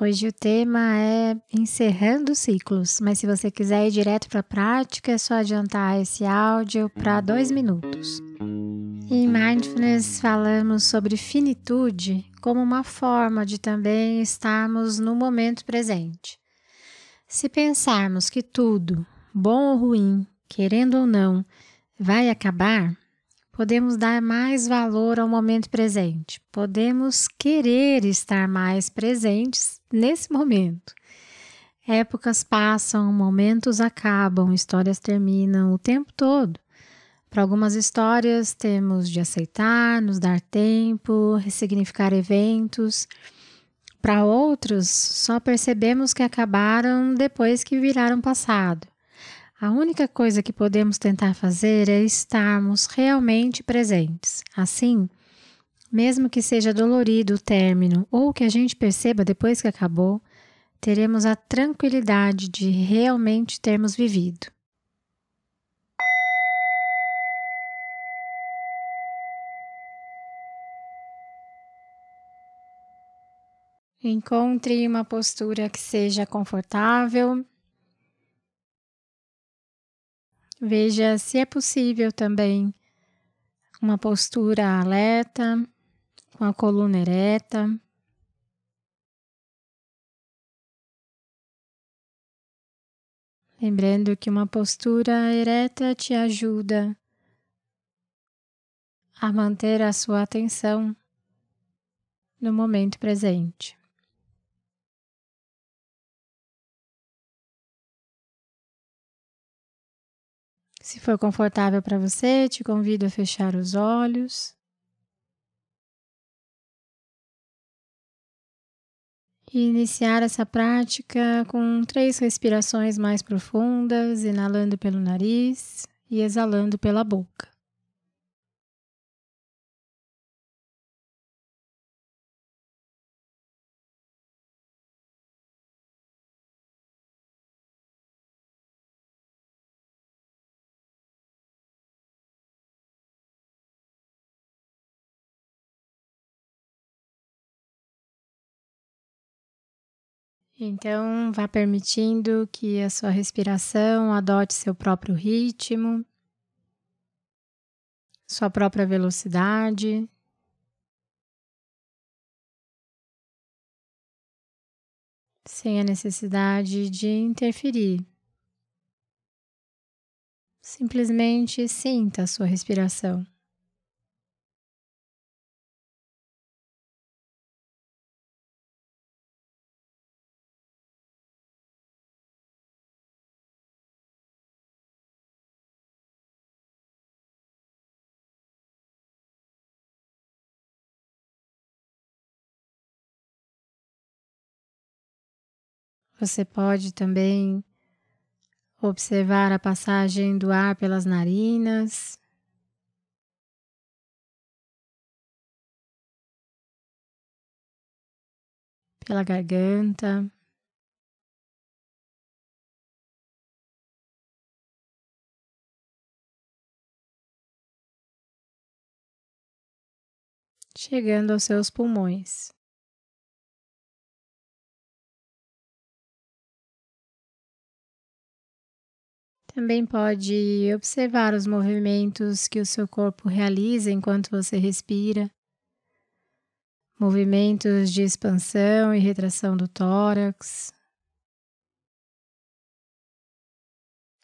Hoje o tema é encerrando ciclos, mas se você quiser ir direto para a prática, é só adiantar esse áudio para dois minutos. Em Mindfulness falamos sobre finitude como uma forma de também estarmos no momento presente. Se pensarmos que tudo, bom ou ruim, querendo ou não, vai acabar, podemos dar mais valor ao momento presente, podemos querer estar mais presentes nesse momento. Épocas passam, momentos acabam, histórias terminam o tempo todo. Para algumas histórias, temos de aceitar, nos dar tempo, ressignificar eventos. Para outros, só percebemos que acabaram depois que viraram passado. A única coisa que podemos tentar fazer é estarmos realmente presentes. Assim, mesmo que seja dolorido o término ou que a gente perceba depois que acabou, teremos a tranquilidade de realmente termos vivido. Encontre uma postura que seja confortável Veja se é possível também uma postura alerta, com a coluna ereta. Lembrando que uma postura ereta te ajuda a manter a sua atenção no momento presente. Se for confortável para você, te convido a fechar os olhos. E iniciar essa prática com três respirações mais profundas, inalando pelo nariz e exalando pela boca. Então, vá permitindo que a sua respiração adote seu próprio ritmo, sua própria velocidade. Sem a necessidade de interferir. Simplesmente sinta a sua respiração. Você pode também observar a passagem do ar pelas narinas. Pela garganta. Chegando aos seus pulmões. Também pode observar os movimentos que o seu corpo realiza enquanto você respira. Movimentos de expansão e retração do tórax.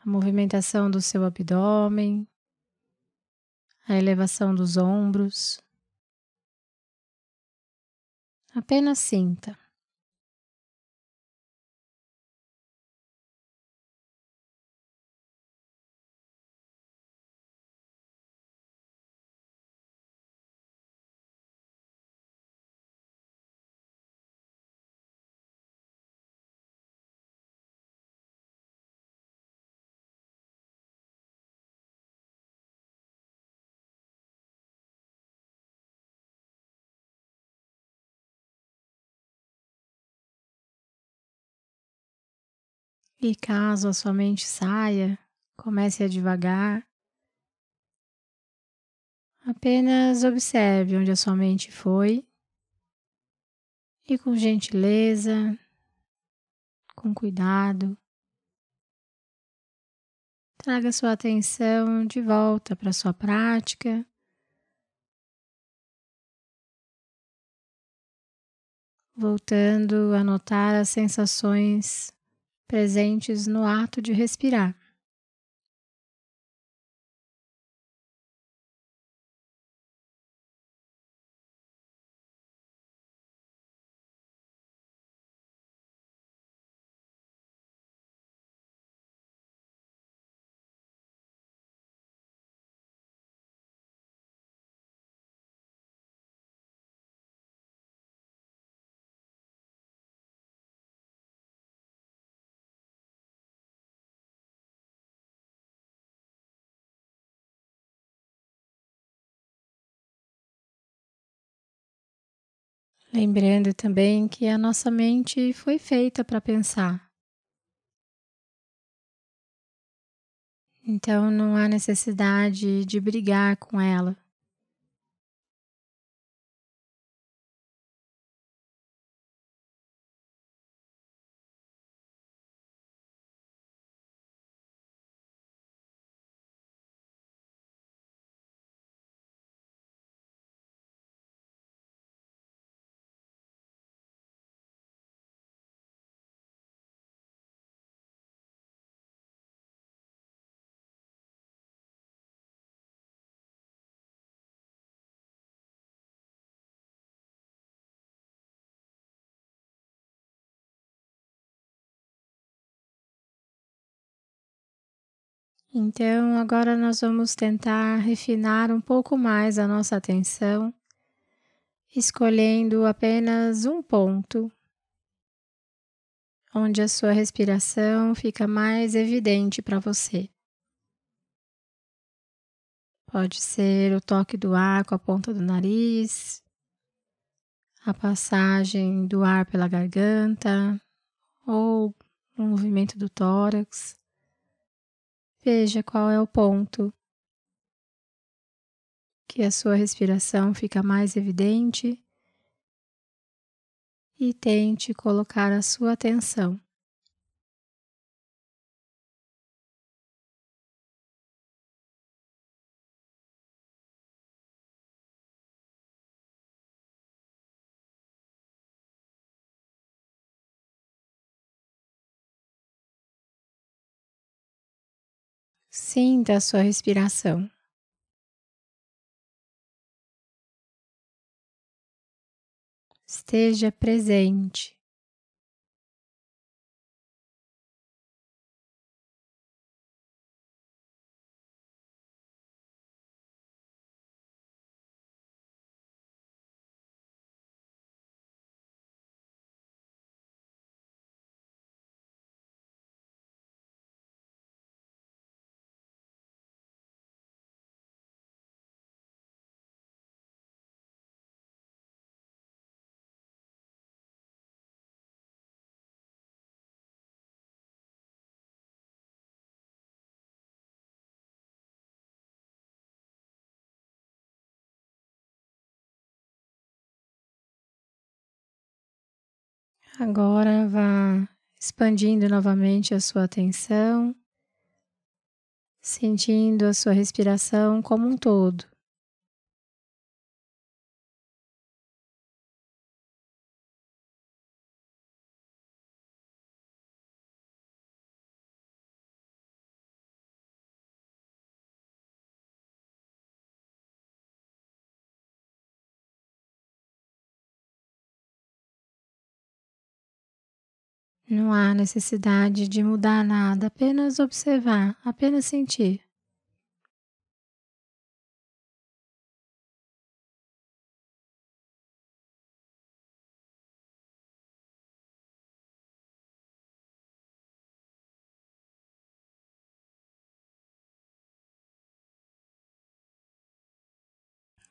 A movimentação do seu abdômen. A elevação dos ombros. Apenas sinta. E caso a sua mente saia, comece a devagar. Apenas observe onde a sua mente foi e, com gentileza, com cuidado, traga sua atenção de volta para sua prática. Voltando a notar as sensações presentes no ato de respirar. Lembrando também que a nossa mente foi feita para pensar. Então não há necessidade de brigar com ela. Então, agora nós vamos tentar refinar um pouco mais a nossa atenção, escolhendo apenas um ponto onde a sua respiração fica mais evidente para você. Pode ser o toque do ar com a ponta do nariz, a passagem do ar pela garganta ou o movimento do tórax. Veja qual é o ponto que a sua respiração fica mais evidente e tente colocar a sua atenção. Sinta a sua respiração. Esteja presente. Agora vá expandindo novamente a sua atenção, sentindo a sua respiração como um todo. Não há necessidade de mudar nada, apenas observar, apenas sentir.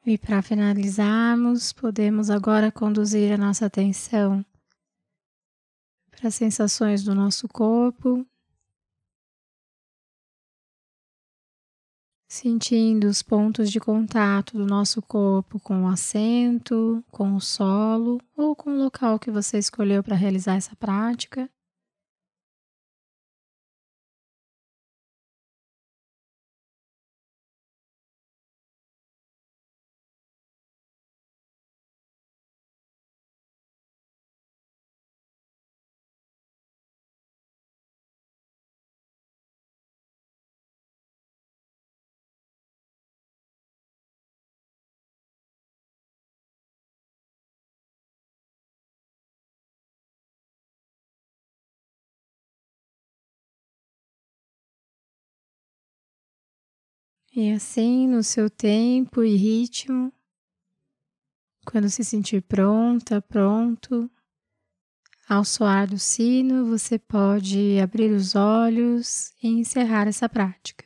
E para finalizarmos, podemos agora conduzir a nossa atenção para as sensações do nosso corpo, sentindo os pontos de contato do nosso corpo com o assento, com o solo ou com o local que você escolheu para realizar essa prática. E assim, no seu tempo e ritmo, quando se sentir pronta, pronto, ao soar do sino, você pode abrir os olhos e encerrar essa prática.